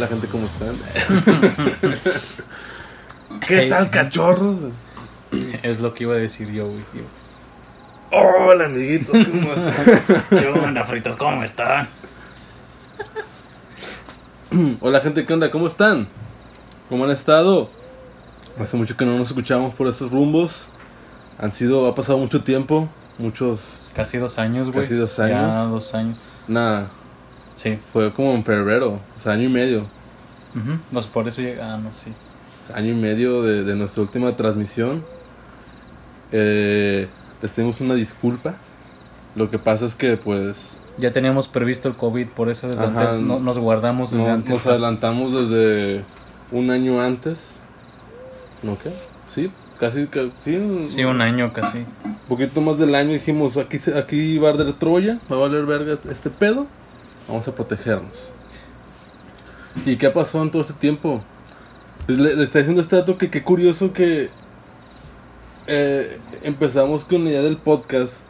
Hola gente, ¿cómo están? ¿Qué tal, cachorros? Es lo que iba a decir yo, güey. Hola amiguitos, ¿cómo están? ¿Qué onda, fritos? ¿Cómo están? Hola gente, ¿qué onda? ¿Cómo están? ¿Cómo han estado? Hace mucho que no nos escuchamos por estos rumbos. Han sido, ha pasado mucho tiempo, muchos, Casi dos años, güey. Casi dos Ya años. dos años. nada, Sí. fue como en febrero, o sea, año y medio. No sé, por eso llega. Ah, no, sí. año y medio de, de nuestra última transmisión. Eh, les pedimos una disculpa. Lo que pasa es que pues Ya teníamos previsto el COVID, por eso desde Ajá, antes no, nos guardamos desde no- antes. nos adelantamos desde un año antes. ¿No qué? Sí, casi, ca- sí, Sí, un año casi. un poquito más del año dijimos, aquí, aquí va a arder Troya, va a valer verga este pedo, vamos a protegernos. ¿Y qué pasó en todo este tiempo? Pues le, le está diciendo este dato que qué curioso que eh, empezamos con la idea del podcast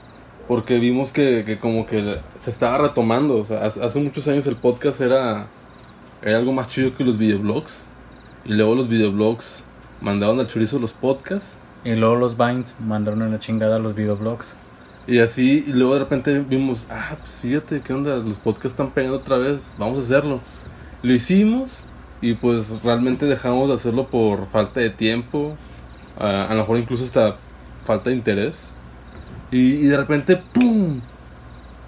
porque vimos que, que como que se estaba retomando. O sea, hace, hace muchos años el podcast era, era algo más chido que los videoblogs. Y luego los videoblogs mandaron al chorizo los podcasts. Y luego los Vines mandaron a la chingada los videoblogs. Y así, y luego de repente vimos, ah, pues fíjate, ¿qué onda? Los podcasts están pegando otra vez, vamos a hacerlo. Lo hicimos y pues realmente dejamos de hacerlo por falta de tiempo, ah, a lo mejor incluso hasta falta de interés. Y, y de repente, ¡pum!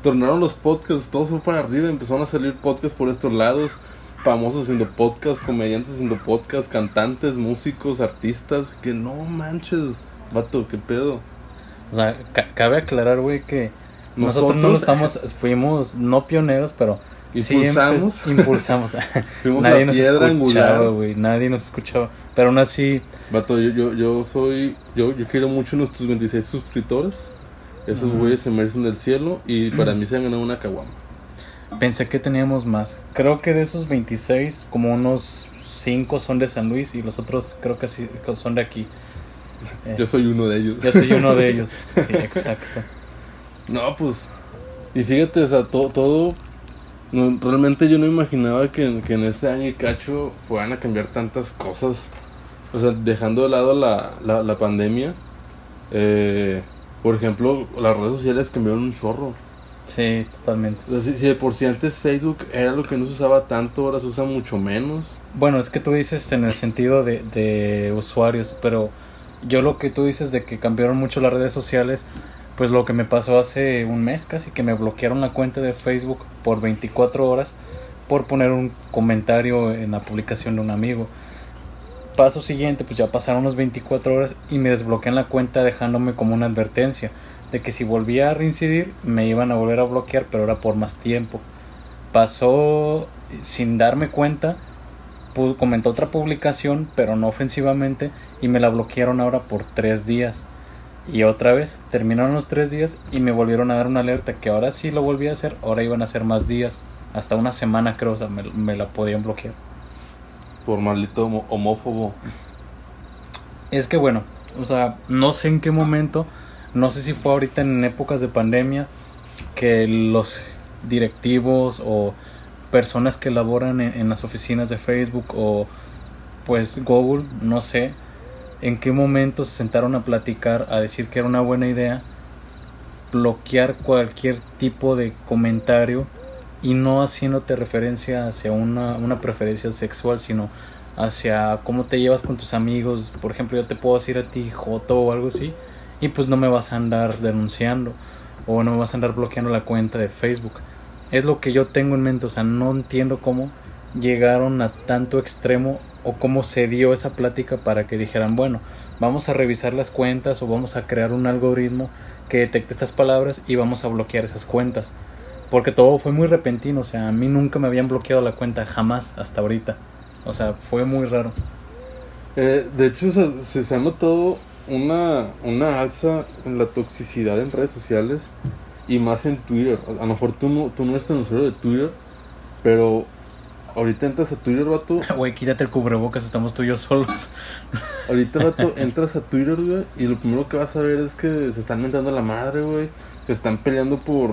Tornaron los podcasts, todos fue para arriba, empezaron a salir podcasts por estos lados, famosos haciendo podcasts, comediantes haciendo podcasts, cantantes, músicos, artistas, que no manches, vato, qué pedo. O sea, ca- cabe aclarar, güey, que nosotros, no lo estamos, fuimos no pioneros, pero Impulsamos. impulsamos. Fuimos nadie la piedra angular. güey, nadie nos escuchaba. Pero aún así, Vato, yo, yo, yo soy. Yo, yo quiero mucho a nuestros 26 suscriptores. Esos güeyes se merecen del cielo. Y para mí se han ganado una caguama. pensé que teníamos más. Creo que de esos 26, como unos 5 son de San Luis y los otros creo que sí son de aquí. Eh, Yo soy uno de ellos. yo soy uno de ellos. Sí, exacto. No, pues. Y fíjate, o sea, todo no, realmente yo no imaginaba que, en- que en este año y cacho fueran a cambiar tantas cosas. O sea, dejando de lado la, la, la pandemia. eh, por ejemplo, las redes sociales cambiaron un chorro. Sí, totalmente. O sea, si, si de por sí antes Facebook era lo que no se usaba tanto, ahora se usa mucho menos. Bueno, es que tú dices en el sentido de, de usuarios, pero yo lo que tú dices de que cambiaron mucho las redes sociales, pues lo que me pasó hace un mes casi, que me bloquearon la cuenta de Facebook por 24 horas por poner un comentario en la publicación de un amigo. Paso siguiente, pues ya pasaron las 24 horas y me desbloquean la cuenta dejándome como una advertencia de que si volvía a reincidir me iban a volver a bloquear, pero era por más tiempo. Pasó sin darme cuenta, comentó otra publicación, pero no ofensivamente, y me la bloquearon ahora por tres días. Y otra vez, terminaron los tres días y me volvieron a dar una alerta que ahora sí lo volví a hacer, ahora iban a ser más días, hasta una semana creo, o sea, me, me la podían bloquear. Por maldito homófobo. Es que bueno, o sea, no sé en qué momento, no sé si fue ahorita en épocas de pandemia, que los directivos o personas que laboran en, en las oficinas de Facebook o pues Google, no sé en qué momento se sentaron a platicar, a decir que era una buena idea bloquear cualquier tipo de comentario y no haciéndote referencia hacia una, una preferencia sexual, sino hacia cómo te llevas con tus amigos. Por ejemplo, yo te puedo decir a ti Joto o algo así, y pues no me vas a andar denunciando o no me vas a andar bloqueando la cuenta de Facebook. Es lo que yo tengo en mente, o sea, no entiendo cómo llegaron a tanto extremo o cómo se dio esa plática para que dijeran, bueno, vamos a revisar las cuentas o vamos a crear un algoritmo que detecte estas palabras y vamos a bloquear esas cuentas. Porque todo fue muy repentino, o sea, a mí nunca me habían bloqueado la cuenta, jamás hasta ahorita. O sea, fue muy raro. Eh, de hecho, se, se, ha notado una, una alza en la toxicidad en redes sociales y más en Twitter. A lo mejor tú no, tú no eres tan usuario de Twitter, pero ahorita entras a Twitter, vato. Güey, quítate el cubrebocas, estamos tú y yo solos. Ahorita, vato, entras a Twitter, güey, y lo primero que vas a ver es que se están mentando la madre, güey. Se están peleando por.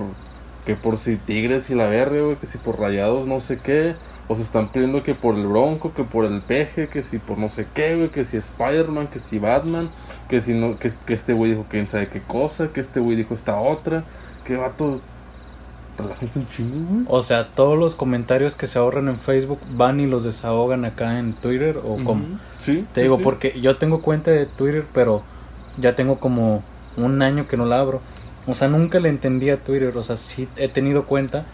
Que por si Tigres y la verga, güey, que si por rayados no sé qué. O se están pidiendo que por el Bronco, que por el Peje, que si por no sé qué, güey, que si Spider-Man, que si Batman, que si no, que, que este güey dijo quién sabe qué cosa, que este güey dijo esta otra, que vato. Relájense un chingo, güey. O sea, todos los comentarios que se ahorran en Facebook van y los desahogan acá en Twitter o como... Sí. Te sí, digo, sí. porque yo tengo cuenta de Twitter, pero ya tengo como un año que no la abro. O sea, nunca le entendí a Twitter. O sea, sí he tenido cuenta,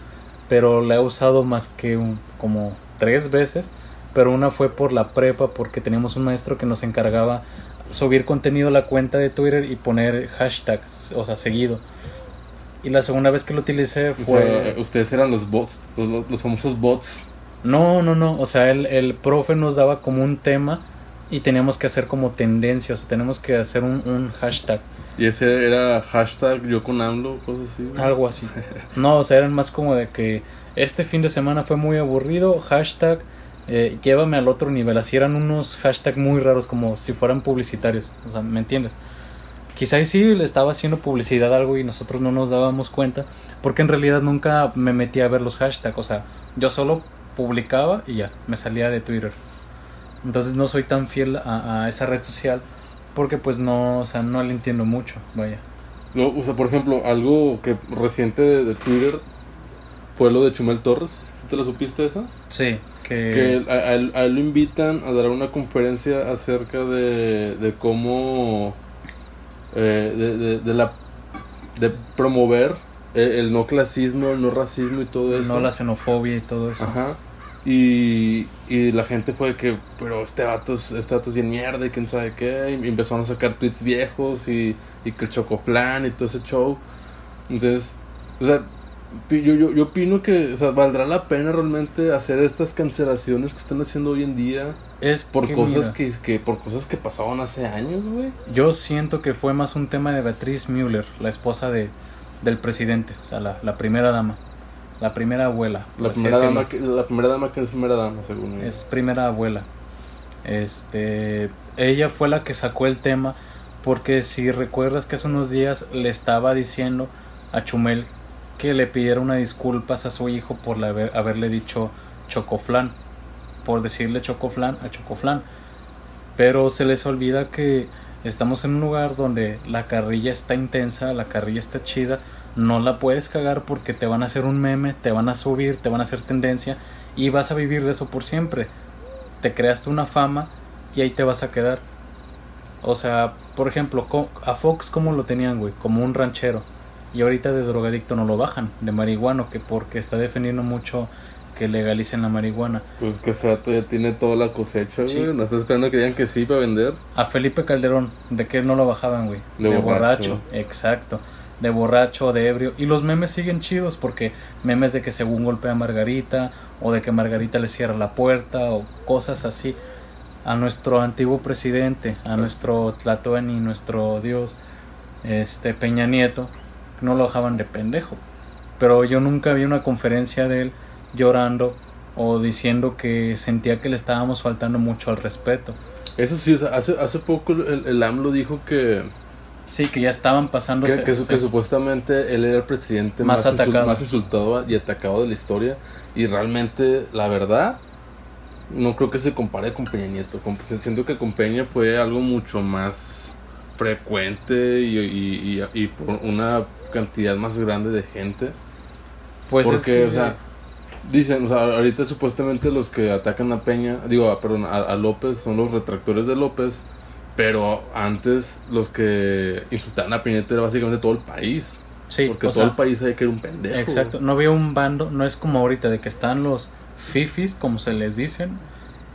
pero la he usado más que un, como tres veces. Pero una fue por la prepa, porque teníamos un maestro que nos encargaba subir contenido a la cuenta de Twitter y poner hashtags, o sea, seguido. Y la segunda vez que lo utilicé O fue... sea, ustedes eran los bots, los, los- famosos bots. No, no, no. O sea, el, el profe nos daba como un tema y teníamos que hacer como tendencia. O sea, tenemos que hacer un, un hashtag. Y ese era hashtag yo con AMLO, cosas así. Algo así. No, o sea, eran más como de que este fin de semana fue muy aburrido. Hashtag eh, llévame al otro nivel. Así eran unos hashtags muy raros, como si fueran publicitarios. O sea, ¿me entiendes? Quizá ahí sí le estaba haciendo publicidad a algo y nosotros no nos dábamos cuenta. Porque en realidad nunca me metí a ver los hashtags. O sea, yo solo publicaba y ya, me salía de Twitter. Entonces no soy tan fiel a, a esa red social. Porque pues no, o sea, no le entiendo mucho. Vaya. No, o sea, por ejemplo, algo que reciente de, de Twitter fue lo de Chumel Torres. ¿Sí ¿Te lo supiste esa? Sí, que... Que a, a él, a él lo invitan a dar una conferencia acerca de, de cómo. Eh, de, de- de la. de promover el, el no clasismo, el no racismo y todo eso. No la xenofobia y todo eso. Ajá. Y, y la gente fue de que, pero este vato es, este vato es bien mierda y quién sabe qué. Y empezaron a sacar tweets viejos y, y que el chocoflan y todo ese show. Entonces, o sea, yo, yo, yo opino que, o sea, valdrá la pena realmente hacer estas cancelaciones que están haciendo hoy en día Es por que, cosas que, que, por cosas que pasaban hace años, güey. Yo siento que fue más un tema de Beatriz Müller, la esposa de, del presidente, o sea, la, la primera dama, la primera abuela. La primera, dama que, la primera dama que es primera dama, según ella. Es primera abuela. Este, ella fue la que sacó el tema porque si recuerdas que hace unos días le estaba diciendo a Chumel que le pidiera una disculpas a su hijo por la- haber- haberle dicho chocoflan, por decirle chocoflan a chocoflan. Pero se les olvida que estamos en un lugar donde la carrilla está intensa, la carrilla está chida, no la puedes cagar porque te van a hacer un meme, te van a subir, te van a hacer tendencia y vas a vivir de eso por siempre. Te creaste una fama y ahí te vas a quedar. O sea, por ejemplo, a Fox como lo tenían, güey, como un ranchero. Y ahorita de drogadicto no lo bajan, de marihuano, que porque está defendiendo mucho que legalicen la marihuana. Pues que sea, ya tiene toda la cosecha, Sí. güey. No está esperando que digan que sí para vender. A Felipe Calderón, ¿de qué no lo bajaban, güey? De borracho. exacto. De borracho, de ebrio. Y los memes siguen chidos porque memes de que según golpea a Margarita o de que Margarita le cierra la puerta o cosas así. A nuestro antiguo presidente, a Claro. nuestro Tlatoani, nuestro Dios, este Peña Nieto, no lo bajaban de pendejo. Pero yo nunca vi una conferencia de él llorando o diciendo que sentía que le estábamos faltando mucho al respeto. Eso sí, o sea, hace, hace poco el, el AMLO dijo que, Sí, que ya estaban pasando. que, que su- que supuestamente él era el presidente Más más, atacado. más insultado y atacado de la historia. Y realmente, la verdad, no creo que se compare con Peña Nieto. Con- siento que con Peña fue algo mucho más frecuente y, y, y- y por una cantidad más grande de gente. Pues es Porque, que- o sea, dicen, o sea, ahorita supuestamente los que atacan a Peña, digo, a- perdón, a, a López son los retractores de López, pero antes los que insultaban a Peña era básicamente todo el país. sí, porque todo sea, el país sabe que era un pendejo. Exacto, no había un bando, no es como ahorita de que están los fifis, como se les dicen,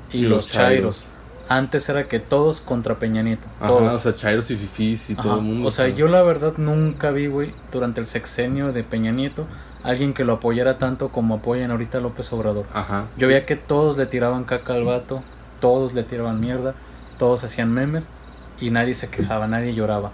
y, Y los, los chairos. chairos. Antes era que todos contra Peña Nieto, Ajá, todos. o sea, chairos y fifís y Ajá, todo el mundo. O sea, yo la verdad nunca vi, güey, durante el sexenio de Peña Nieto, alguien que lo apoyara tanto como apoyan ahorita a López Obrador. Ajá. Yo veía que todos le tiraban caca al vato, todos le tiraban mierda, todos hacían memes y nadie se quejaba, nadie lloraba.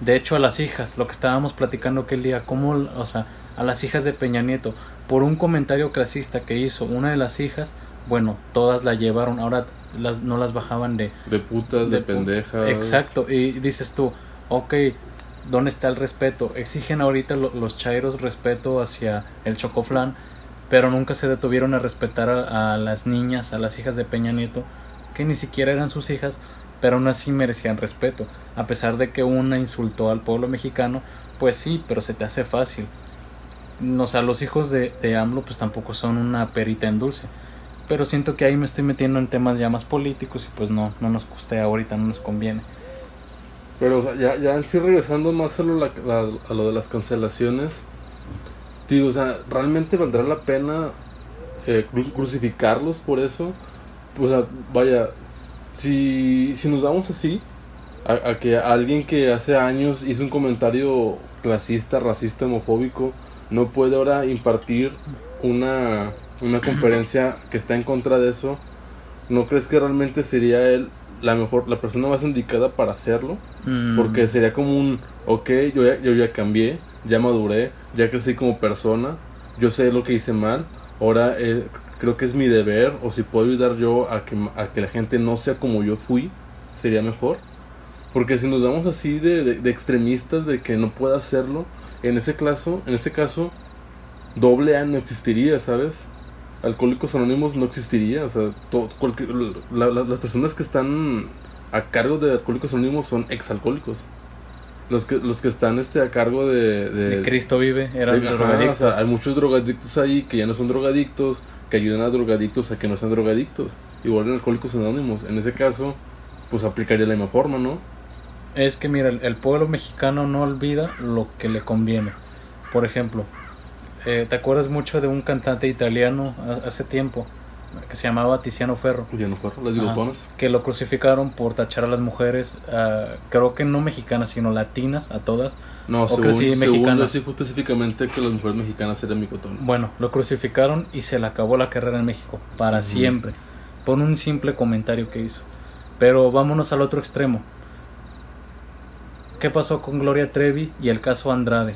De hecho, a las hijas, lo que estábamos platicando aquel día, como, o sea, a las hijas de Peña Nieto, por un comentario clasista que hizo una de las hijas, bueno, todas la llevaron, ahora las, no las bajaban de, De putas, de, pu- pendejas. Exacto, y dices tú, ok, ¿dónde está el respeto? Exigen ahorita lo- los chairos respeto hacia el chocoflán, pero nunca se detuvieron a respetar a, las niñas, a las hijas de Peña Nieto, que ni siquiera eran sus hijas, pero aún así merecían respeto. A pesar de que una insultó al pueblo mexicano, pues sí, pero se te hace fácil. O sea, los hijos de, de AMLO pues tampoco son una perita en dulce. Pero siento que ahí me estoy metiendo en temas ya más políticos y pues no, no nos guste ahorita, no nos conviene. Pero ya, ya en sí regresando más a lo, la- la- a lo de las cancelaciones, digo, o sea, ¿realmente valdrá la pena eh, cru- crucificarlos por eso? O sea, vaya, si, si nos damos así, a, a que alguien que hace años hizo un comentario clasista, racista, homofóbico, no puede ahora impartir una, una conferencia que está en contra de eso, ¿no crees que realmente sería él la mejor, la persona más indicada para hacerlo? Mm, Porque sería como un, ok, yo ya, yo ya cambié, ya maduré, ya crecí como persona, yo sé lo que hice mal, ahora eh, creo que es mi deber, o si puedo ayudar yo a que, a que la gente no sea como yo fui, sería mejor. Porque si nos damos así de, de- de extremistas de que no pueda hacerlo, en ese caso, en ese caso, doble A no existiría, ¿sabes? Alcohólicos Anónimos no existiría, o sea, cualquier- la- la- las personas que están a cargo de Alcohólicos Anónimos son exalcohólicos. Los que, los que están este, a cargo de... de- de Cristo vive, eran de- ajá, drogadictos. o sea, hay muchos drogadictos ahí que ya no son drogadictos, que ayudan a drogadictos a que no sean drogadictos. Igual en Alcohólicos Anónimos. En ese caso, pues aplicaría la misma forma, ¿no? Es que mira, el, el pueblo mexicano no olvida lo que le conviene. Por ejemplo, eh, ¿te acuerdas mucho de un cantante italiano ha- hace tiempo que se llamaba Tiziano Ferro? Pues ya no fueron las bigotonas. que lo crucificaron por tachar a las mujeres, ah, creo que no mexicanas, sino latinas, a todas. No, O según, que sí, mexicanas. específicamente que las mujeres mexicanas eran bigotonas. Bueno, lo crucificaron y se le acabó la carrera en México, para siempre, por un simple comentario que hizo. Pero vámonos al otro extremo. ¿Qué pasó con Gloria Trevi y el caso Andrade?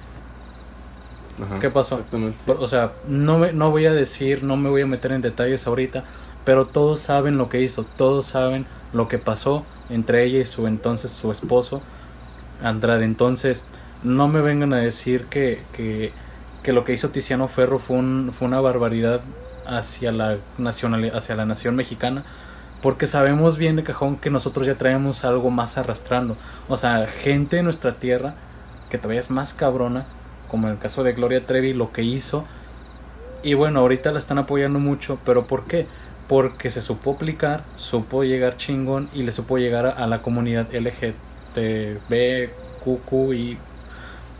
Ajá, ¿Qué pasó? Exactamente. sí. O sea, no, me- no voy a decir, no me voy a meter en detalles ahorita, pero todos saben lo que hizo, todos saben lo que pasó entre ella y su entonces su esposo, Andrade. Entonces, no me vengan a decir que, que, que lo que hizo Tiziano Ferro fue, un- fue una barbaridad hacia la, nacional, hacia la nación mexicana, porque sabemos bien de cajón que nosotros ya traemos algo más arrastrando. O sea, gente de nuestra tierra que todavía es más cabrona, como en el caso de Gloria Trevi, lo que hizo. Y bueno, ahorita la están apoyando mucho, pero ¿por qué? Porque se supo aplicar, supo llegar chingón y le supo llegar a, a la comunidad LGTB, QQ y...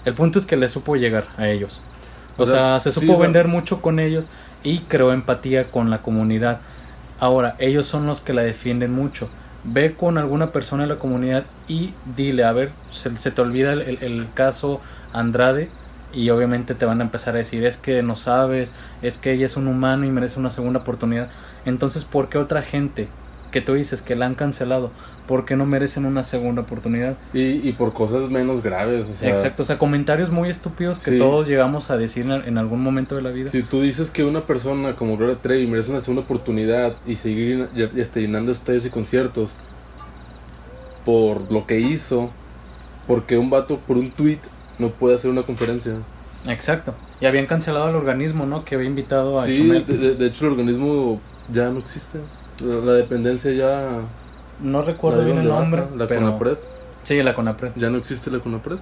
El punto es que le supo llegar a ellos. O, O sea, sea, se sí, supo o sea- vender mucho con ellos y creó empatía con la comunidad. Ahora, ellos son los que la defienden mucho. Ve con alguna persona de la comunidad y dile, a ver, se, se te olvida el, el- el caso Andrade y obviamente te van a empezar a decir, es que no sabes, es que ella es un humano y merece una segunda oportunidad. Entonces, ¿por qué otra gente que tú dices que la han cancelado, por qué no merecen una segunda oportunidad? Y, y por cosas menos graves. O sea, Exacto, o sea, comentarios muy estúpidos que Sí. todos llegamos a decir en, en algún momento de la vida. Si tú dices que una persona como Gloria Trevi merece una segunda oportunidad y seguir este, llenando estadios y conciertos por lo que hizo, porque un vato por un tweet no puede hacer una conferencia. Exacto. Y habían cancelado al organismo, ¿no? Que había invitado a Sí, Chumel. de, hecho el organismo ya no existe. La, la dependencia ya... No recuerdo bien el nombre. baja, La pero... CONAPRED. Sí, la CONAPRED. Ya no existe la CONAPRED.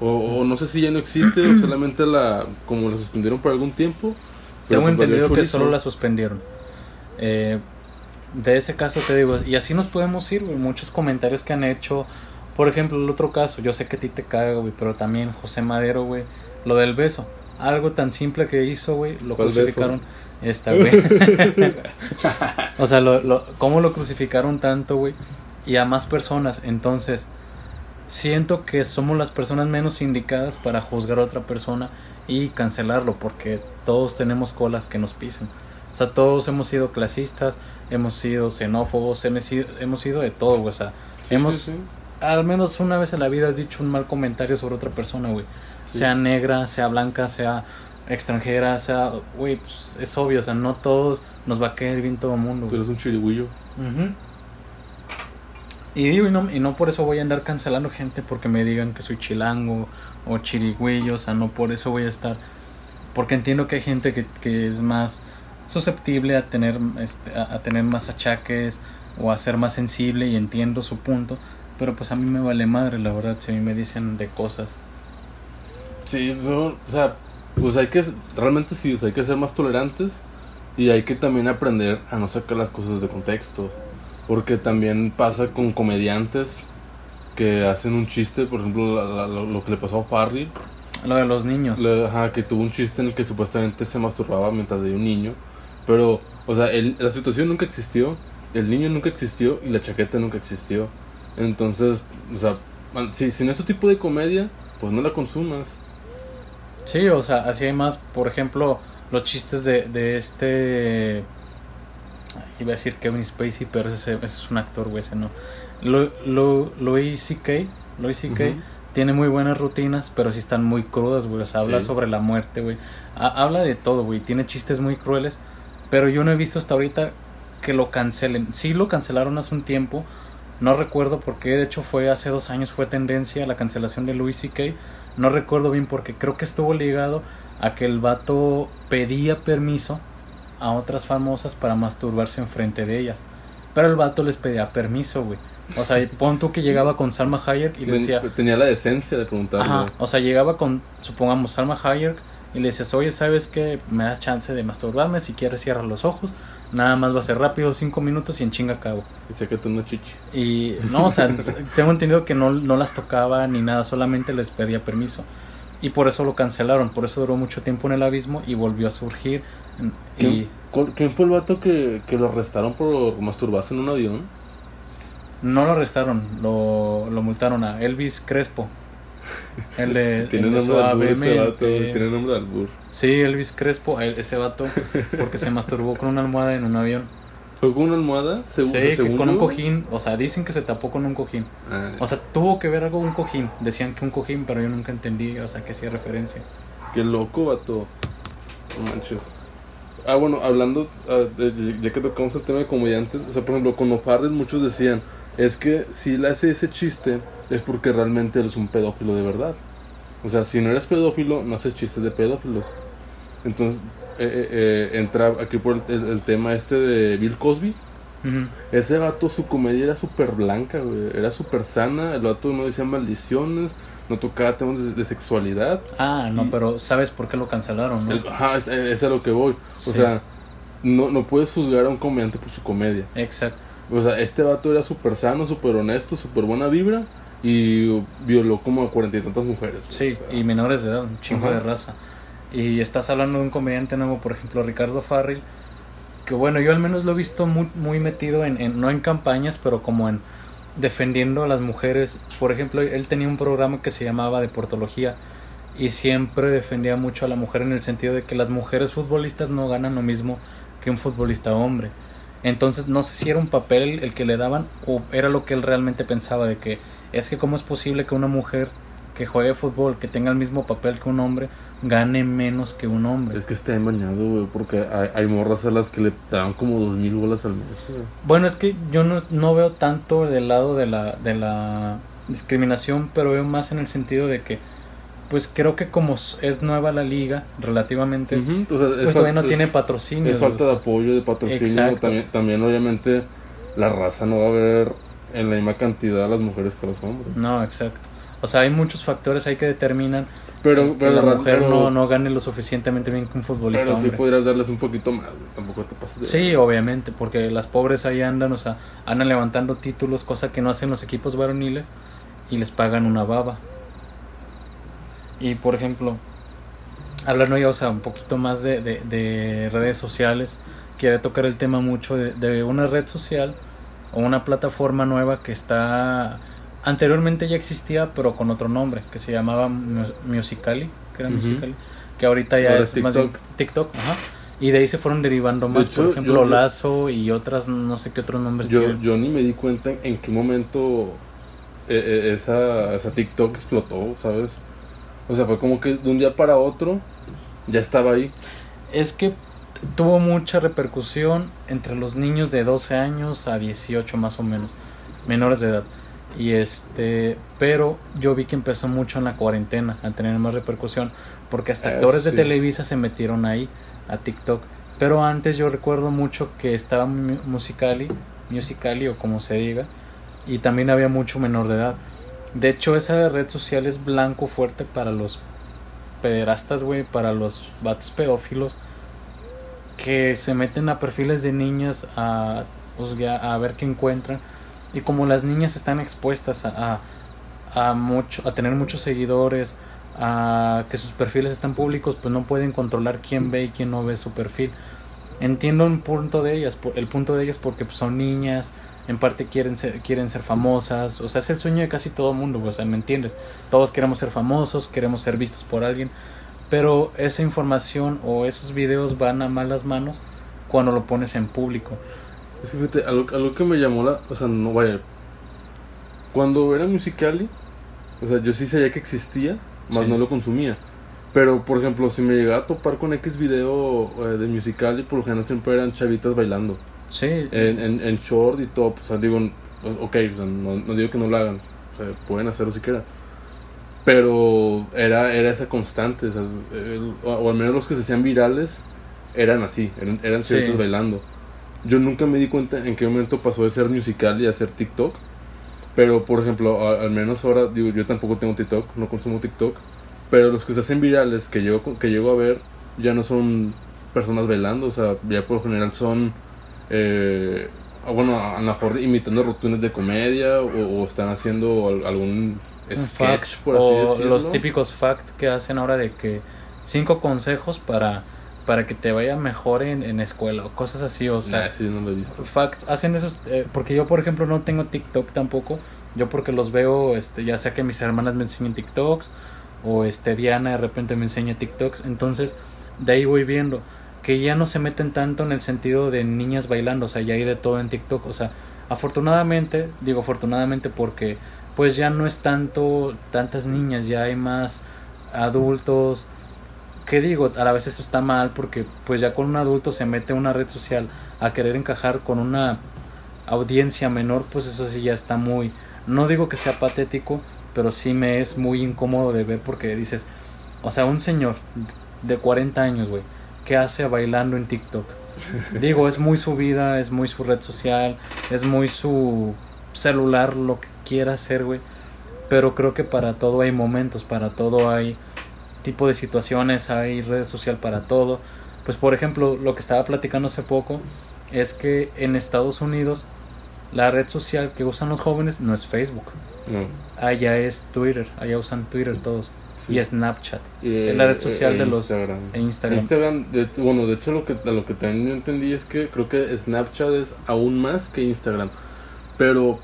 O, o no sé si ya no existe o solamente la... como la suspendieron por algún tiempo. Tengo pues entendido que solo la suspendieron. Eh, de ese caso te digo, y así nos podemos ir. Muchos comentarios que han hecho. Por ejemplo, el otro caso, yo sé que a ti te caga, güey, pero también José Madero, güey. Lo del beso. Algo tan simple que hizo, güey, lo ¿Cuál crucificaron. Esta, güey. o sea, lo, lo, cómo lo crucificaron tanto, güey. Y a más personas. Entonces, siento que somos las personas menos indicadas para juzgar a otra persona y cancelarlo, porque todos tenemos colas que nos pisen. O sea, todos hemos sido clasistas, hemos sido xenófobos, hemos sido, hemos sido de todo, güey. O sea, Sí, hemos, sí, sí. Al menos una vez en la vida has dicho un mal comentario sobre otra persona, güey. Sí. Sea negra, sea blanca, sea extranjera, sea, güey, pues, es obvio, o sea, no todos nos va a caer bien todo el mundo. Tú güey. eres un chirigüillo. Y digo, y no, y no por eso voy a andar cancelando gente porque me digan que soy chilango o chirigüillo, o sea, no por eso voy a estar. Porque entiendo que hay gente que, que es más susceptible a tener, este, a, a tener más achaques o a ser más sensible y entiendo su punto. Pero pues a mí me vale madre, la verdad, si a mí me dicen de cosas. Sí, no, o sea, pues hay que, realmente sí, o sea, hay que ser más tolerantes y hay que también aprender a no sacar las cosas de contexto. Porque también pasa con comediantes que hacen un chiste, por ejemplo, la- la- lo, que le pasó a Farley, Lo de los niños. le- ajá, que tuvo un chiste en el que supuestamente se masturbaba mientras veía un niño. Pero, o sea, el- la situación nunca existió, el niño nunca existió y la chaqueta nunca existió. Entonces, o sea, si, si no es tu tipo de comedia, pues no la consumas. Sí, o sea, así hay más, por ejemplo, los chistes de, de este... Iba a decir Kevin Spacey, pero ese, ese es un actor, güey, ese no. Lo, lo, Louis C.K. Louis C.K. Ujú. tiene muy buenas rutinas, pero sí están muy crudas, güey. O sea, habla Sí. sobre la muerte, güey. Ha- habla de todo, güey. Tiene chistes muy crueles, pero yo no he visto hasta ahorita que lo cancelen. Sí lo cancelaron hace un tiempo. No recuerdo por qué, de hecho fue hace dos años fue tendencia la cancelación de Louis C.K. No recuerdo bien porque creo que estuvo ligado a que el vato pedía permiso a otras famosas para masturbarse enfrente de ellas. Pero el vato les pedía permiso, güey. O sea, pon tú que llegaba con Salma Hayek y le decía... Tenía la decencia de preguntarle. Ajá, o sea, llegaba con, supongamos, Salma Hayek y le decías, oye, ¿sabes qué? Me das chance de masturbarme, si quieres cierra los ojos, nada más va a ser rápido, cinco minutos y en chinga acabo. Y sácate una chichi. Y no, o sea, tengo entendido que no, no las tocaba ni nada, solamente les pedía permiso. Y por eso lo cancelaron, por eso duró mucho tiempo en el abismo y volvió a surgir. Y ¿Quién, cuál- quién fue el vato que, que lo arrestaron por masturbarse en un avión? no lo arrestaron, lo, lo multaron a Elvis Crespo. El de, Tiene el de nombre de albur ese vato, tiene nombre de albur. Sí, Elvis Crespo, el- ese vato, porque se masturbó con una almohada en un avión. ¿Fue con una almohada? Sí, Segu- que según con un cojín, o sea, dicen que se tapó con un cojín. Ah, O sea, tuvo que ver algo un cojín. Decían que un cojín, pero yo nunca entendí, o sea, que hacía referencia. Qué loco, vato. No manches. Ah, bueno, hablando, ah, de- ya que tocamos el tema de comediantes, o sea, por ejemplo, con O'Farrell muchos decían, es que si él hace ese chiste es porque realmente él es un pedófilo de verdad. O sea, si no eres pedófilo, no haces chistes de pedófilos. Entonces, eh, eh, eh, entra aquí por el, tema este de Bill Cosby. Ese vato, su comedia era súper blanca, güey. Era súper sana. El vato no decía maldiciones, no tocaba temas de- de sexualidad. Ah, no, Y- pero ¿sabes por qué lo cancelaron, no? El- ajá, es, es a lo que voy. Sí. O sea, no, no puedes juzgar a un comediante por su comedia. Exacto. O sea, este vato era súper sano, súper honesto, súper buena vibra y violó como a cuarenta y tantas mujeres. Sí, O sea, y menores de edad, un chingo Ajá. de raza. Y estás hablando de un comediante nuevo, por ejemplo, Ricardo Farrell, que bueno, yo al menos lo he visto muy, muy metido en, en- no en campañas, pero como en defendiendo a las mujeres. Por ejemplo, él tenía un programa que se llamaba Deportología y siempre defendía mucho a la mujer en el sentido de que las mujeres futbolistas no ganan lo mismo que un futbolista hombre. Entonces no sé si era un papel el que le daban o era lo que él realmente pensaba de que es que cómo es posible que una mujer que juegue fútbol, que tenga el mismo papel que un hombre, gane menos que un hombre. Es que está engañado, güey, porque hay, hay morras a las que le dan como dos mil bolas al mes. Bueno, es que yo no, no veo tanto del lado de la, de la discriminación, pero veo más en el sentido de que, pues creo que como es nueva la liga, relativamente, o sea, pues todavía no es- tiene patrocinio. Es falta de apoyo, de patrocinio. También, también, obviamente, la raza no va a ver en la misma cantidad a las mujeres que a los hombres. No, exacto. O sea, hay muchos factores ahí que determinan Pero, que la mujer pero- no, no gane lo suficientemente bien que un futbolista Pero sí hombre. podrías darles un poquito más, Tampoco te pases de. Sí, obviamente, porque las pobres ahí andan, o sea, andan levantando títulos, cosa que no hacen los equipos varoniles, y les pagan una baba. Y por ejemplo, hablando ya, o sea, un poquito más de, de- de redes sociales, quiere tocar el tema mucho de, de una red social o una plataforma nueva que está anteriormente ya existía, pero con otro nombre, que se llamaba Mu- Musicali, que era. Musicali, que ahorita ya Ahora es más bien TikTok. Ajá. Y de ahí se fueron derivando más, hecho, por ejemplo, yo- Lazo y otras, no sé qué otros nombres. Yo, tienen. yo ni me di cuenta en qué momento eh, eh, esa, esa TikTok explotó, ¿sabes? O sea, fue como que de un día para otro ya estaba ahí. Es que tuvo mucha repercusión entre los niños de 12 años a 18 más o menos, menores de edad. Y este, pero yo vi que empezó mucho en la cuarentena a tener más repercusión porque hasta Eso actores de sí. Televisa se metieron ahí a TikTok. Pero antes yo recuerdo mucho que estaba Mu- Musicali, Musicali o como se diga, y también había mucho menor de edad. De hecho, esa red social es blanco fuerte para los pederastas, güey, para los vatos pedófilos que se meten a perfiles de niñas a, pues, a ver qué encuentran. Y como las niñas están expuestas a, a, mucho, a tener muchos seguidores, a que sus perfiles están públicos, pues no pueden controlar quién ve y quién no ve su perfil. Entiendo un punto de ellas, el punto de ellas porque pues, son niñas, en parte quieren ser, quieren ser famosas, o sea, es el sueño de casi todo mundo, o sea, ¿me entiendes? Todos queremos ser famosos, queremos ser vistos por alguien, pero esa información o esos videos van a malas manos cuando lo pones en público. Es que fíjate, algo, algo que me llamó la. O sea, no vaya. Cuando era Musicali, o sea, yo sí sabía que existía, más Sí. no lo consumía. Pero, por ejemplo, si me llegaba a topar con X video eh, de Musicali, por lo general siempre eran chavitas bailando. Sí, En, en, en short y todo, pues, o sea, digo, pues, ok, o sea, no, no digo que no lo hagan, o sea, pueden hacerlo si quieran. Pero era, era esa constante, o, sea, el- o- al menos los que se hacían virales eran así, eran, eran Sí. chavitas bailando. Yo nunca me di cuenta en qué momento pasó de ser musical y a ser TikTok. Pero, por ejemplo, al menos ahora, digo, yo tampoco tengo TikTok, no consumo TikTok. Pero los que se hacen virales, que llego, que llego a ver, ya no son personas bailando, o sea, ya por lo general son, eh, ah, bueno, a lo mejor imitando rutinas de comedia o, o están haciendo al- algún sketch, fact, por así o decirlo. los típicos fact que hacen ahora de que cinco consejos para para que te vaya mejor en, en escuela o cosas así, o sea, Nah, sí, no lo he visto. facts hacen esos eh, porque yo por ejemplo no tengo TikTok tampoco, yo porque los veo este ya sea que mis hermanas me enseñen TikToks o este Diana de repente me enseña TikToks, entonces de ahí voy viendo que ya no se meten tanto en el sentido de niñas bailando, o sea, ya hay de todo en TikTok, o sea, afortunadamente, digo afortunadamente porque pues ya no es tanto tantas niñas, ya hay más adultos. ¿Qué digo? A la vez eso está mal porque pues ya con un adulto se mete una red social a querer encajar con una audiencia menor, pues eso sí ya está muy no digo que sea patético, pero sí me es muy incómodo de ver porque dices, o sea, un señor de 40 años, güey, ¿qué hace bailando en TikTok? Digo, es muy su vida, es muy su red social, es muy su celular, lo que quiera hacer, güey. Pero creo que para todo hay momentos, para todo hay tipo de situaciones, hay red social para todo. Pues por ejemplo, lo que estaba platicando hace poco es que en Estados Unidos la red social que usan los jóvenes no es Facebook. No. Allá es Twitter, allá usan Twitter todos. Sí. Y Snapchat. Eh, Es la red social eh, de los- Instagram. e Instagram. Instagram, de- bueno, de hecho lo que, lo que también yo entendí es que creo que Snapchat es aún más que Instagram. Pero,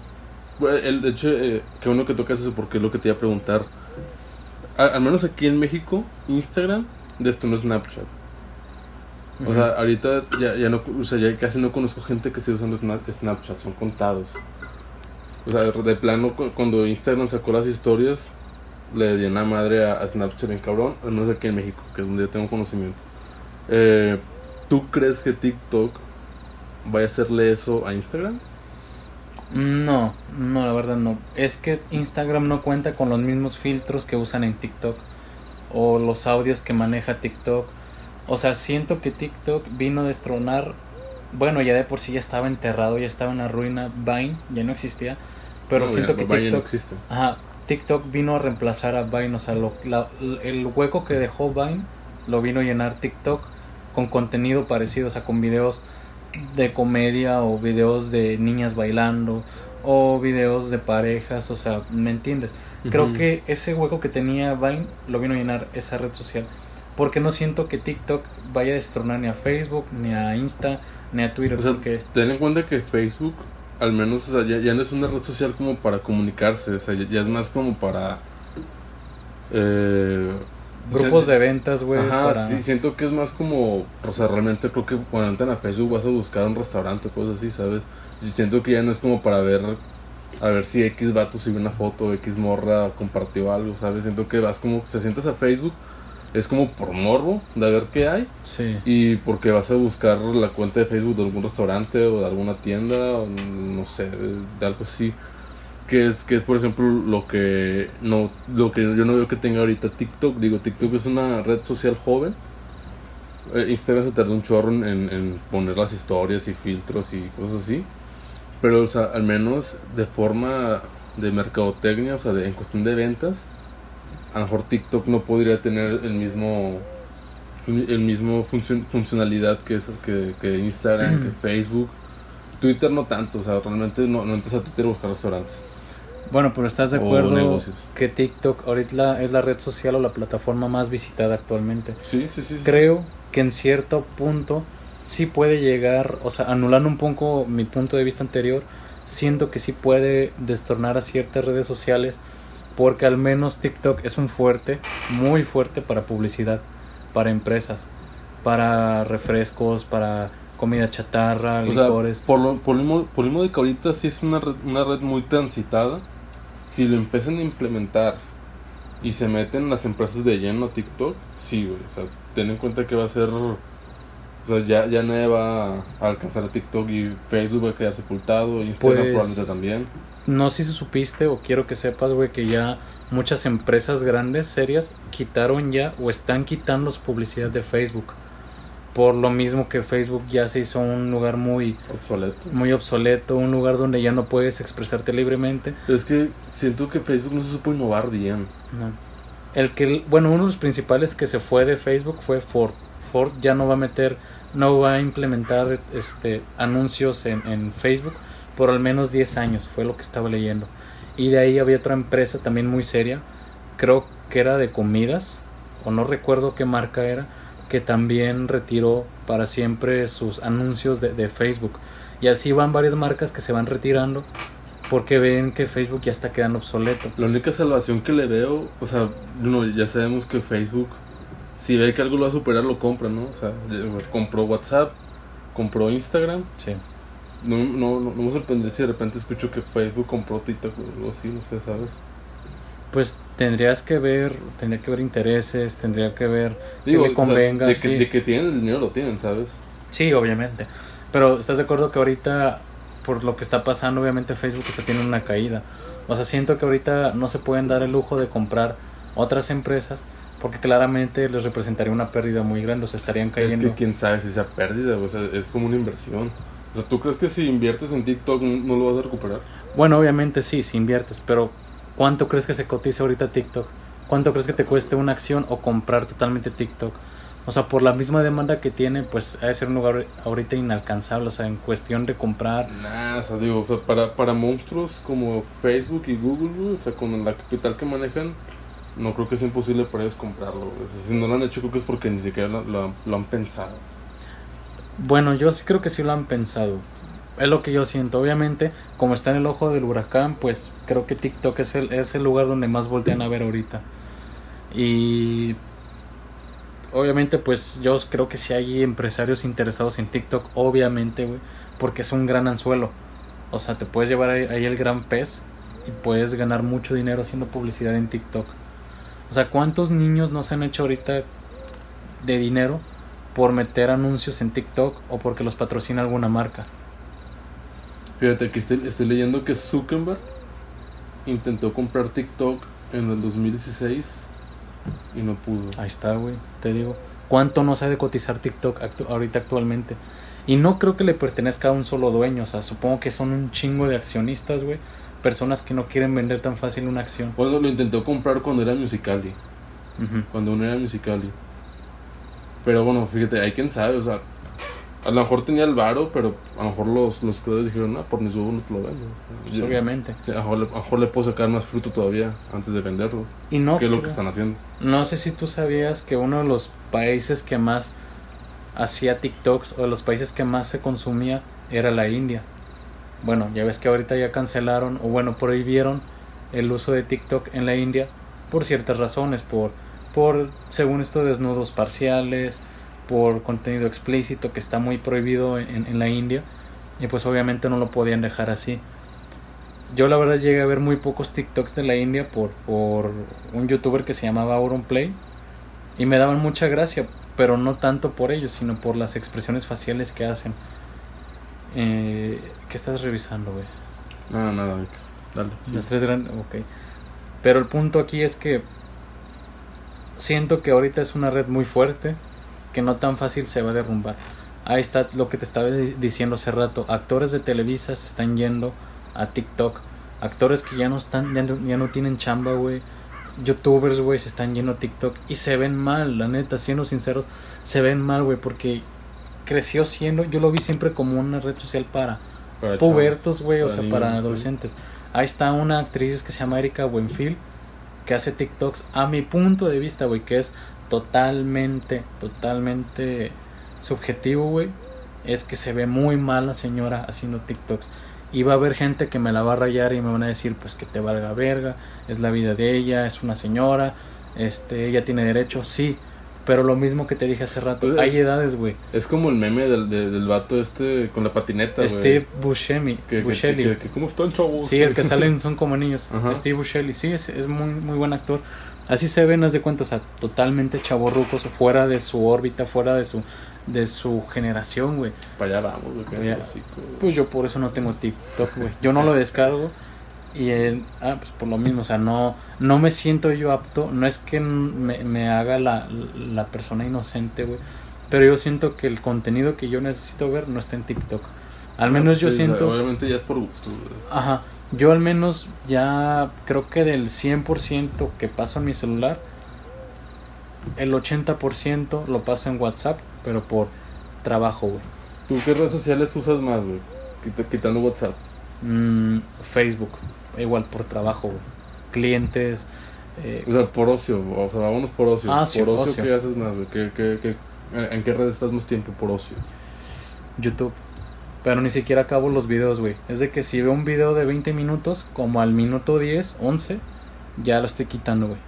el de hecho, eh, que bueno que tocas eso porque es lo que te iba a preguntar. A- al menos aquí en México, Instagram de esto no es Snapchat. O sea, ahorita ya, ya no, o sea, ya casi no conozco gente que esté usando Sna- Snapchat, son contados. O sea, de plano, cu- cuando Instagram sacó las historias, le di una madre a, a Snapchat bien cabrón, al menos aquí en México, que es donde yo tengo conocimiento. Eh, ¿Tú crees que TikTok vaya a hacerle eso a Instagram? No, no, la verdad no. Es que Instagram no cuenta con los mismos filtros que usan en TikTok o los audios que maneja TikTok. O sea, siento que TikTok vino a destronar. Bueno, ya de por sí ya estaba enterrado, ya estaba en la ruina. Vine ya no existía. Pero No, siento ya, que Vine no TikTok, existe. ajá, TikTok vino a reemplazar a Vine. O sea, lo- la- el hueco que dejó Vine lo vino a llenar TikTok con contenido parecido, o sea, con videos de comedia o videos de niñas bailando o videos de parejas, o sea, ¿me entiendes? Creo que ese hueco que tenía Vine lo vino a llenar esa red social. Porque no siento que TikTok vaya a destronar ni a Facebook, ni a Insta, ni a Twitter. O sea, porque ten en cuenta que Facebook, al menos, o sea, ya, ya no es una red social como para comunicarse, o sea, ya, ya es más como para... Eh, grupos de ventas, güey, Ajá, para... sí, siento que es más como, o sea, realmente creo que cuando entran a Facebook vas a buscar un restaurante, cosas así, ¿sabes? Y siento que ya no es como para ver, a ver si X vato subió una foto, X morra compartió algo, ¿sabes? Siento que vas como, se sientas a Facebook, es como por morbo de ver qué hay Sí. y porque vas a buscar la cuenta de Facebook de algún restaurante o de alguna tienda, o no sé, de, algo así. Que es, que es por ejemplo lo que no lo que yo no veo que tenga ahorita TikTok. Digo, TikTok es una red social joven. Eh, Instagram se tardó un chorro en- en poner las historias y filtros y cosas así. Pero, o sea, al menos de forma de mercadotecnia, o sea, de- en cuestión de ventas, a lo mejor TikTok no podría tener el mismo el mismo funcio- funcionalidad que, es, que, que Instagram, que Facebook. Twitter no tanto, o sea, realmente no, no entras a Twitter a buscar restaurantes. Bueno, pero ¿estás de acuerdo que TikTok ahorita es la red social o la plataforma más visitada actualmente? Sí, sí, sí. sí. Creo que en cierto punto sí puede llegar, o sea, anulando un poco mi punto de vista anterior, siento que sí puede destornar a ciertas redes sociales porque al menos TikTok es un fuerte, muy fuerte para publicidad, para empresas, para refrescos, para comida chatarra, O sea, licores. por lo, por, lo mismo, por lo mismo de que ahorita sí es una red, una red muy transitada, si lo empiezan a implementar y se meten las empresas de lleno a TikTok, sí, güey. O sea, ten en cuenta que va a ser. O sea, ya, ya nadie va a alcanzar a TikTok y Facebook va a quedar sepultado, Instagram Pues- probablemente también. No sé si supiste o quiero que sepas, güey, que ya muchas empresas grandes, serias, quitaron ya o están quitando publicidad de Facebook. Por lo mismo que Facebook ya se hizo un lugar muy, Obsoleto. muy obsoleto, un lugar donde ya no puedes expresarte libremente. Es que siento que Facebook no se supo innovar bien. No. El que, bueno, uno de los principales que se fue de Facebook fue Ford. Ford ya no va a meter, no va a implementar este anuncios en, en Facebook por al menos 10 años, fue lo que estaba leyendo. Y de ahí había otra empresa también muy seria, creo que era de comidas, o no recuerdo qué marca era, que también retiró para siempre sus anuncios de, de Facebook. Y así van varias marcas que se van retirando porque ven que Facebook ya está quedando obsoleto. La única salvación que le veo, o sea, no, ya sabemos que Facebook, si ve que algo lo va a superar, lo compra, ¿no? O sea, ya- o sea, compró WhatsApp, compró Instagram. Sí. No, no, no, no me sorprendería si de repente escucho que Facebook compró TikTok o algo así, no sé, ¿sabes? Pues tendrías que ver, tendría que ver intereses, tendría que ver Digo, que le o sea, convenga. de, sí. que, de que tienen el dinero, lo tienen, ¿sabes? Sí, obviamente. Pero ¿estás de acuerdo que ahorita, por lo que está pasando, obviamente Facebook está teniendo una caída? O sea, siento que ahorita no se pueden dar el lujo de comprar otras empresas porque claramente les representaría una pérdida muy grande, o sea, estarían Es cayendo. que quién sabe si sea pérdida, o sea, es como una inversión. O sea, ¿tú crees que si inviertes en TikTok no lo vas a recuperar? Bueno, obviamente sí, si inviertes, pero ¿cuánto crees que se cotiza ahorita TikTok? ¿Cuánto crees que te cueste una acción o comprar totalmente TikTok? O sea, por la misma demanda que tiene, pues ha de ser un lugar ahorita inalcanzable, o sea, en cuestión de comprar. Nah, o sea, digo, o sea, para, para monstruos como Facebook y Google, o sea, con la capital que manejan, no creo que sea imposible para ellos comprarlo. güey. O sea, si no lo han hecho, creo que es porque ni siquiera lo, lo lo han pensado. Bueno, yo sí creo que sí lo han pensado. Es lo que yo siento. Obviamente, como está en el ojo del huracán, pues creo que TikTok es el, es el lugar donde más voltean a ver ahorita. Y obviamente, pues yo creo que si hay empresarios interesados en TikTok, obviamente, güey, porque es un gran anzuelo. O sea, te puedes llevar ahí, el gran pez y puedes ganar mucho dinero haciendo publicidad en TikTok. O sea, ¿cuántos niños no se han hecho ahorita de dinero por meter anuncios en TikTok o porque los patrocina alguna marca? Fíjate que estoy, estoy leyendo que Zuckerberg intentó comprar TikTok en el 2016 y no pudo. Ahí está, güey, te digo. ¿Cuánto no sabe cotizar TikTok actu- ahorita actualmente? Y no creo que le pertenezca a un solo dueño, o sea, supongo que son un chingo de accionistas, güey. Personas que no quieren vender tan fácil una acción. Bueno, lo intentó comprar cuando era Musicali. Cuando uno era Musicali. Pero bueno, fíjate, hay quien sabe, o sea, a lo mejor tenía el varo, pero a lo mejor los, los creadores dijeron, no, por mis huevos no te lo vendo. Pues, obviamente. sí, a, lo mejor, le- a lo mejor le puedo sacar más fruto todavía antes de venderlo. Y no que es lo que están haciendo. No sé si tú sabías que uno de los países que más hacía TikToks o de los países que más se consumía era la India. Bueno, ya ves que ahorita ya cancelaron o bueno, prohibieron el uso de TikTok en la India por ciertas razones, por por según esto desnudos parciales, por contenido explícito que está muy prohibido en, en la India y pues obviamente no lo podían dejar así. Yo la verdad llegué a ver muy pocos TikToks de la India por, por un youtuber que se llamaba Auronplay y me daban mucha gracia, pero no tanto por ellos, sino por las expresiones faciales que hacen. Eh, ¿Qué estás revisando, güey? Nada, nada. X. Dale. Las tres grandes, ok. Pero el punto aquí es que siento que ahorita es una red muy fuerte que no tan fácil se va a derrumbar. Ahí está lo que te estaba di- diciendo hace rato. Actores de Televisa se están yendo a TikTok. Actores que ya no están, ya no, ya no tienen chamba, güey. Youtubers, güey, se están yendo a TikTok y se ven mal, la neta, siendo sinceros, se ven mal, güey, porque creció siendo, yo lo vi siempre como una red social para Para pubertos, güey, o sea, niños, para sí. adolescentes. Ahí está una actriz que se llama Erika Buenfil, que hace TikToks, a mi punto de vista, güey, que es totalmente, totalmente subjetivo, güey. Es que se ve muy mal la señora haciendo TikToks. Y va a haber gente que me la va a rayar y me van a decir, pues que te valga verga, es la vida de ella, es una señora, este, ella tiene derecho, sí. Pero lo mismo que te dije hace rato, Pues es- hay edades, güey. Es como el meme del, de- del vato este con la patineta, güey. Steve Buscemi, Que, que, Buscemi. que- que- ¿Cómo están, chavos? Sí, el que salen son como niños. Ajá. Steve Buscemi, sí, es, es muy, muy buen actor. Así se ven, haz de cuenta, o sea, totalmente chavorrucos, fuera de su órbita, fuera de su de su generación, güey. Para allá vamos, güey. Pues yo por eso no tengo TikTok, güey. Yo no lo descargo y el- ah, pues por lo mismo, o sea, no no me siento yo apto, no es que me, me haga la, la persona inocente, güey, pero yo siento que el contenido que yo necesito ver no está en TikTok. Al menos yo Sí, siento Obviamente ya es por gusto, güey. Ajá, yo al menos ya creo que del 100% que paso en mi celular, el 80% lo paso en WhatsApp, pero por trabajo, güey. ¿Tú qué redes sociales usas más, güey? Quita- Quitando WhatsApp. Mm, Facebook, igual por trabajo. Clientes, eh, O sea, por ocio, o sea, vámonos por ocio. Ah, sí, por ocio, ocio. ¿qué haces más? ¿Qué, qué, qué- en qué redes estás más tiempo por ocio? YouTube. Pero ni siquiera acabo los videos, güey. Es de que si veo un video de 20 minutos, como al minuto 10, 11, ya lo estoy quitando, güey.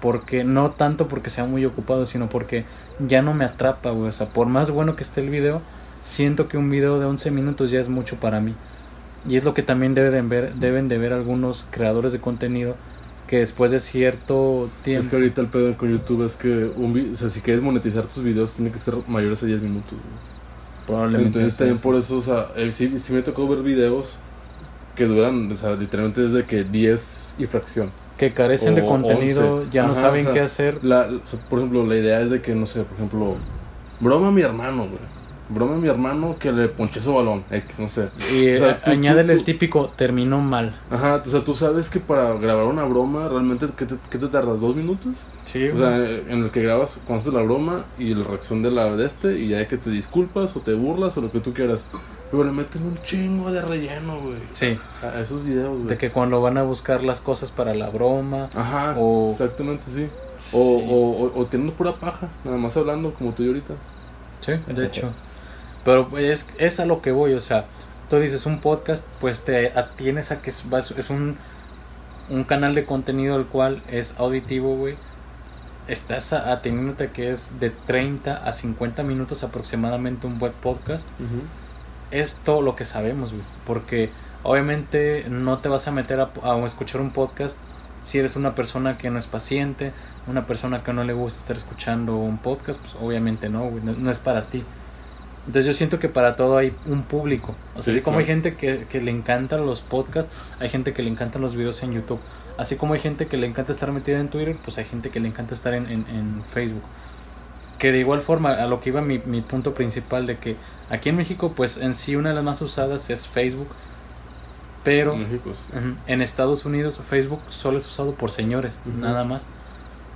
Porque no tanto porque sea muy ocupado, sino porque ya no me atrapa, güey. O sea, por más bueno que esté el video, siento que un video de 11 minutos ya es mucho para mí. Y es lo que también deben ver, deben de ver algunos creadores de contenido que después de cierto tiempo... Es que ahorita el pedo con YouTube es que, un o sea, si quieres monetizar tus videos, tiene que ser mayores a 10 minutos, güey. probablemente Entonces también eso. por eso, o sea, eh, sí, sí me tocó ver videos que duran, o sea, literalmente desde que 10 y fracción. Que carecen de o contenido, 11. ya no Ajá, saben o sea, qué hacer. La, o sea, por ejemplo, la idea es de que, no sé, por ejemplo, broma a mi hermano, güey. Broma a mi hermano que le ponché su balón, X, no sé. Y O sea, eh, tú- añádele tú- el típico, terminó mal. Ajá, o sea, tú sabes que para grabar una broma, realmente, ¿qué te, qué te tardas? ¿Dos minutos? Sí, O sea, en el que grabas cuando haces la broma y la reacción de la de este, y ya de que te disculpas o te burlas o lo que tú quieras. Pero le meten un chingo de relleno, güey. sí. A esos videos, güey. De que cuando van a buscar las cosas para la broma. Ajá, o- exactamente, sí. Sí. O, o, o, o teniendo pura paja, nada más hablando como tú y ahorita. Sí, de hecho. Pero es, es a lo que voy, o sea, tú dices un podcast, pues te atienes a que es, un, un canal de contenido el cual es auditivo, güey. Estás ateniéndote a que es de 30 a 50 minutos aproximadamente un web podcast. es todo lo que sabemos, güey. Porque obviamente no te vas a meter a, a escuchar un podcast si eres una persona que no es paciente, una persona que no le gusta estar escuchando un podcast, pues obviamente no, güey, no, no es para ti. Entonces yo siento que para todo hay un público. O sea, Sí, así como hay gente que, que le encantan los podcasts, hay gente que le encantan los videos en YouTube. Así como hay gente que le encanta estar metida en Twitter, pues hay gente que le encanta estar en, en, en Facebook. Que de igual forma, a lo que iba mi, mi punto principal de que aquí en México, pues en sí una de las más usadas es Facebook. Pero México, sí. ujú, en Estados Unidos Facebook solo es usado por señores, nada más.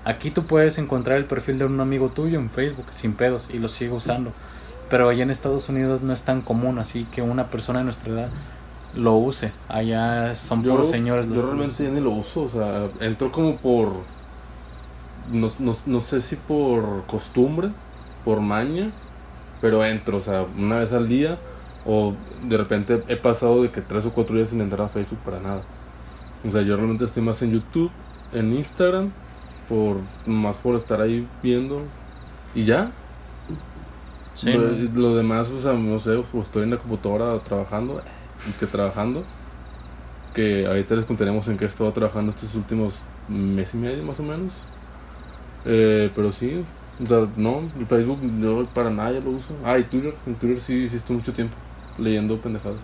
Aquí tú puedes encontrar el perfil de un amigo tuyo en Facebook sin pedos y lo sigue usando. Pero allá en Estados Unidos no es tan común, así que una persona de nuestra edad lo use. Allá son puros señores los yo realmente ya ni lo uso, o sea, entró como por, no, no, no sé si por costumbre, por maña, pero entro, o sea, una vez al día, o de repente he pasado de que tres o cuatro días sin entrar a Facebook para nada. O sea, yo realmente estoy más en YouTube, en Instagram, por más por estar ahí viendo y ya. Sí, lo, demás, o sea, no sé, pues, estoy en la computadora trabajando, es que trabajando, que ahorita les contaremos en qué he estado trabajando estos últimos mes y medio más o menos. Eh, pero sí, o sea, no, el Facebook yo para nada ya lo uso. Ah, y Twitter, en Twitter sí, sí estoy mucho tiempo leyendo pendejadas.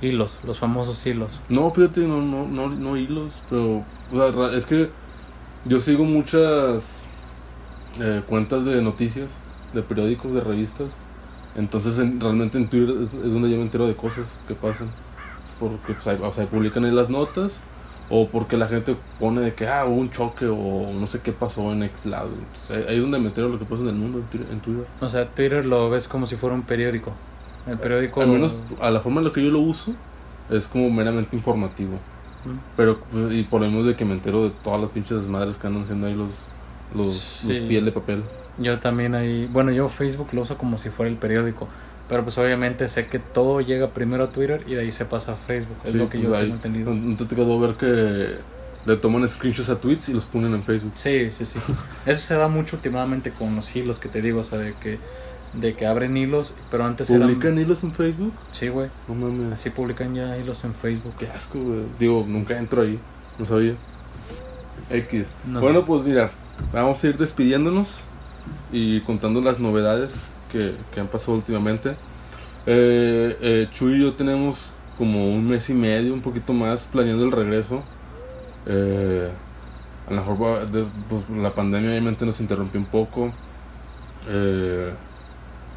Hilos, los famosos hilos. No, fíjate, no, no, no, no hilos, pero, o sea, es que yo sigo muchas eh, cuentas de noticias, de periódicos, de revistas, entonces en- realmente en Twitter es, es donde yo me entero de cosas que pasan, porque pues, ahí, o sea, publican ahí las notas, o porque la gente pone de que, ah, hubo un choque, o no sé qué pasó en X lado, entonces ahí es donde me entero de lo que pasa en el mundo, en Twitter. O sea, Twitter lo ves como si fuera un periódico. El periódico... Al menos a la forma en la que yo lo uso, es como meramente informativo. Mm. Pero, pues, y por lo menos de que me entero de todas las pinches desmadres que andan haciendo ahí los, los, los Sí. piel de papel. Yo también ahí, bueno, yo Facebook lo uso como si fuera el periódico, pero pues obviamente sé que todo llega primero a Twitter y de ahí se pasa a Facebook, es Sí, lo que pues, yo ahí, tengo entendido. ¿No no te quedó ver que le toman screenshots a tweets y los ponen en Facebook? Sí, sí, sí. Eso se da mucho últimamente con los hilos que te digo, o sea, de que, de que abren hilos, pero antes ¿Publican eran... hilos en Facebook? Sí, güey, No mames. así publican ya hilos en Facebook. Qué asco, güey. Digo, nunca entro ahí. No sabía. X. No bueno, sé. pues mira, vamos a ir despidiéndonos y contando las novedades que, que han pasado últimamente. Eh, eh, Chuy y yo tenemos como un mes y medio, un poquito más, planeando el regreso. Eh, a lo mejor pues, la pandemia obviamente nos interrumpió un poco. Eh,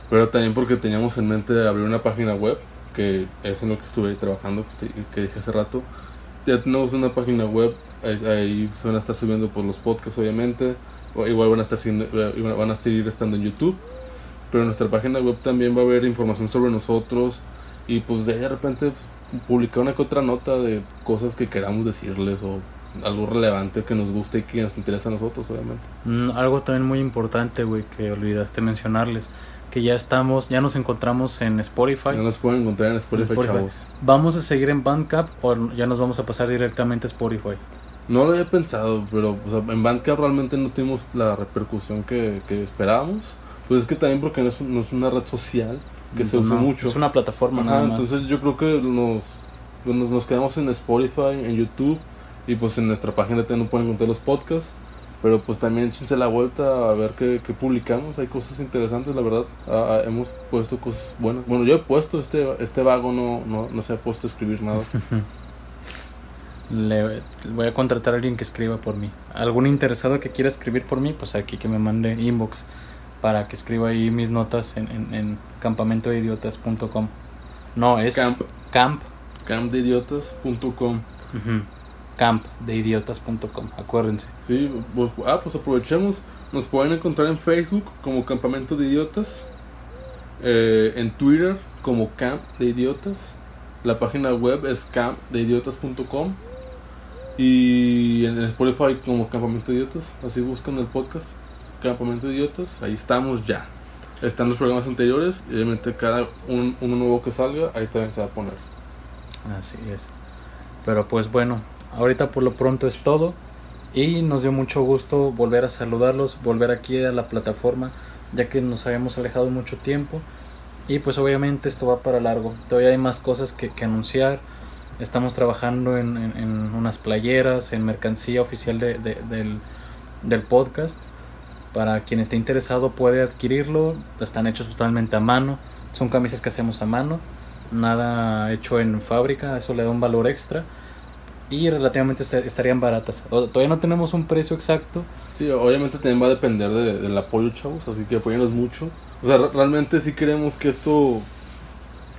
pero también porque teníamos en mente abrir una página web, que es en lo que estuve trabajando, que, dije hace rato. Ya tenemos una página web, ahí, ahí se van a estar subiendo pues, los podcasts obviamente, igual van a estar eh, van a seguir estando en YouTube, pero en nuestra página web también va a haber información sobre nosotros y pues de repente pues, publicar una que otra nota de cosas que queramos decirles o algo relevante que nos guste y que nos interesa a nosotros obviamente. Mm, algo también muy importante, güey, que olvidaste mencionarles, que ya estamos, ya nos encontramos en Spotify. Ya nos pueden encontrar en Spotify, Spotify. chavos. ¿Vamos a seguir en Bandcamp o ya nos vamos a pasar directamente a Spotify? No lo había pensado, pero o sea, en Bandcamp realmente no tuvimos la repercusión que, que esperábamos. Pues es que también porque no es, un- no es una red social que se usa no, mucho. Es una plataforma Ajá, nada más. entonces yo creo que nos, pues nos, nos quedamos en Spotify, en YouTube y pues en nuestra página también pueden encontrar los podcasts. Pero pues también échense la vuelta a ver qué, qué publicamos. Hay cosas interesantes, la verdad. Ah, ah, hemos puesto cosas buenas. Bueno, yo he puesto, este, este vago no, no, no se ha puesto a escribir nada. Le voy a contratar a alguien que escriba por mí. ¿Algún interesado que quiera escribir por mí? Pues aquí que me mande inbox para que escriba ahí mis notas en, en, en campamentodeidiotas.com. No, es Camp, camp. campdeidiotas.com. ujú, campdeidiotas.com. Acuérdense. Sí, pues, ah, pues aprovechemos. Nos pueden encontrar en Facebook como Campamento de Idiotas. eh, en Twitter como Camp de Idiotas. La página web es campdeidiotas.com. Y en Spotify como Campamento de Idiotas. Así buscan el podcast Campamento de Idiotas. Ahí estamos ya. Están los programas anteriores. Y obviamente cada un- uno nuevo que salga, ahí también se va a poner. Así es. Pero pues bueno, ahorita por lo pronto es todo. Y nos dio mucho gusto volver a saludarlos, volver aquí a la plataforma, ya que nos habíamos alejado mucho tiempo. Y pues obviamente esto va para largo. Todavía hay más cosas que anunciar. Estamos trabajando en, en- en unas playeras, en mercancía oficial de- de- del, del podcast. Para quien esté interesado puede adquirirlo. Están hechos totalmente a mano. Son camisas que hacemos a mano. Nada hecho en fábrica. Eso le da un valor extra. Y relativamente est- estarían baratas. O- Todavía no tenemos un precio exacto. Sí, obviamente también va a depender de- del apoyo, chavos, así que apoyenos mucho. O sea, re- realmente sí queremos que esto,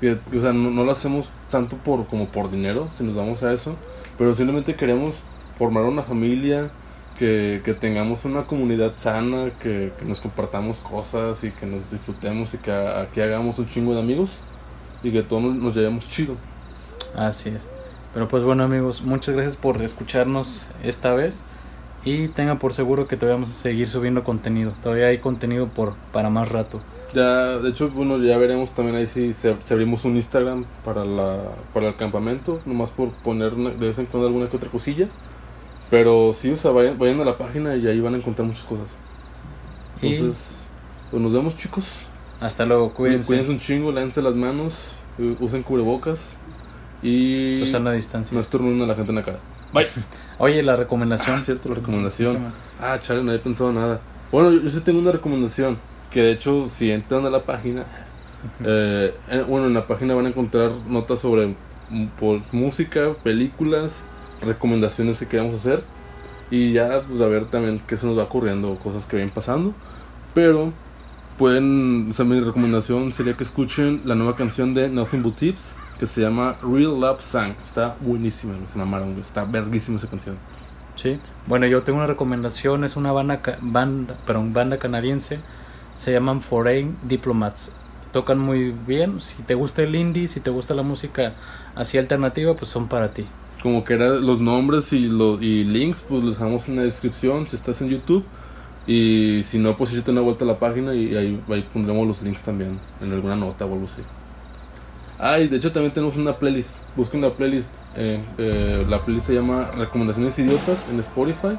que, o sea, no, no lo hacemos tanto por como por dinero, si nos damos a eso, pero simplemente queremos formar una familia, que, que tengamos una comunidad sana, que, que nos compartamos cosas y que nos disfrutemos y que aquí hagamos un chingo de amigos y que todos nos, llevemos chido. Así es. Pero pues bueno amigos, muchas gracias por escucharnos esta vez. Y tengan por seguro que todavía vamos a seguir subiendo contenido. Todavía hay contenido por para más rato. Ya, de hecho, bueno, ya veremos también ahí si, se- si abrimos un Instagram para la para el campamento, nomás por poner una- de vez en cuando alguna que otra cosilla. Pero sí, o sea, vayan, vayan a la página y ahí van a encontrar muchas cosas. Y Entonces, pues nos vemos chicos. hasta luego, cuídense. Cuídense un chingo, lávense las manos, usen cubrebocas y Susana a distancia. no estornuden a la gente en la cara. Bye. Oye, la recomendación. Ah, cierto, la recomendación. Ah, chale, no había pensado nada. Bueno, yo, yo sí tengo una recomendación. Que de hecho, si entran a la página, eh, bueno, en la página van a encontrar notas sobre pues, música, películas, recomendaciones que queramos hacer. Y ya, pues a ver también qué se nos va ocurriendo, cosas que vayan pasando. Pero pueden, o sea, mi recomendación sería que escuchen la nueva canción de Nothing But Tips que se llama Real Love Song. Está buenísima, se mamaron, está verguísima esa canción. Sí, bueno, yo tengo una recomendación, es una banda, banda, perdón, banda canadiense, se llaman Foreign Diplomats. Tocan muy bien, si te gusta el indie, si te gusta la música así alternativa, pues son para ti. Como que era los nombres y, los y links, pues los dejamos en la descripción si estás en YouTube. Y si no, pues échate una vuelta a la página y ahí, ahí pondremos los links también en alguna nota o algo así. Ah, y de hecho también tenemos una playlist. Busquen la playlist. eh, eh, la playlist se llama Recomendaciones Idiotas en Spotify.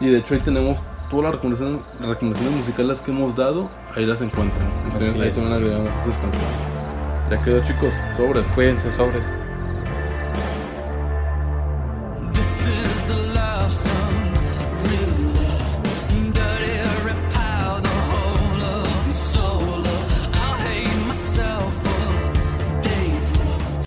Y de hecho ahí tenemos todas las recomendaciones, recomendaciones musicales que hemos dado. Ahí las encuentran. Entonces Así ahí es. también agregamos esas canciones. Ya quedó chicos, sobres. Cuídense, sobres.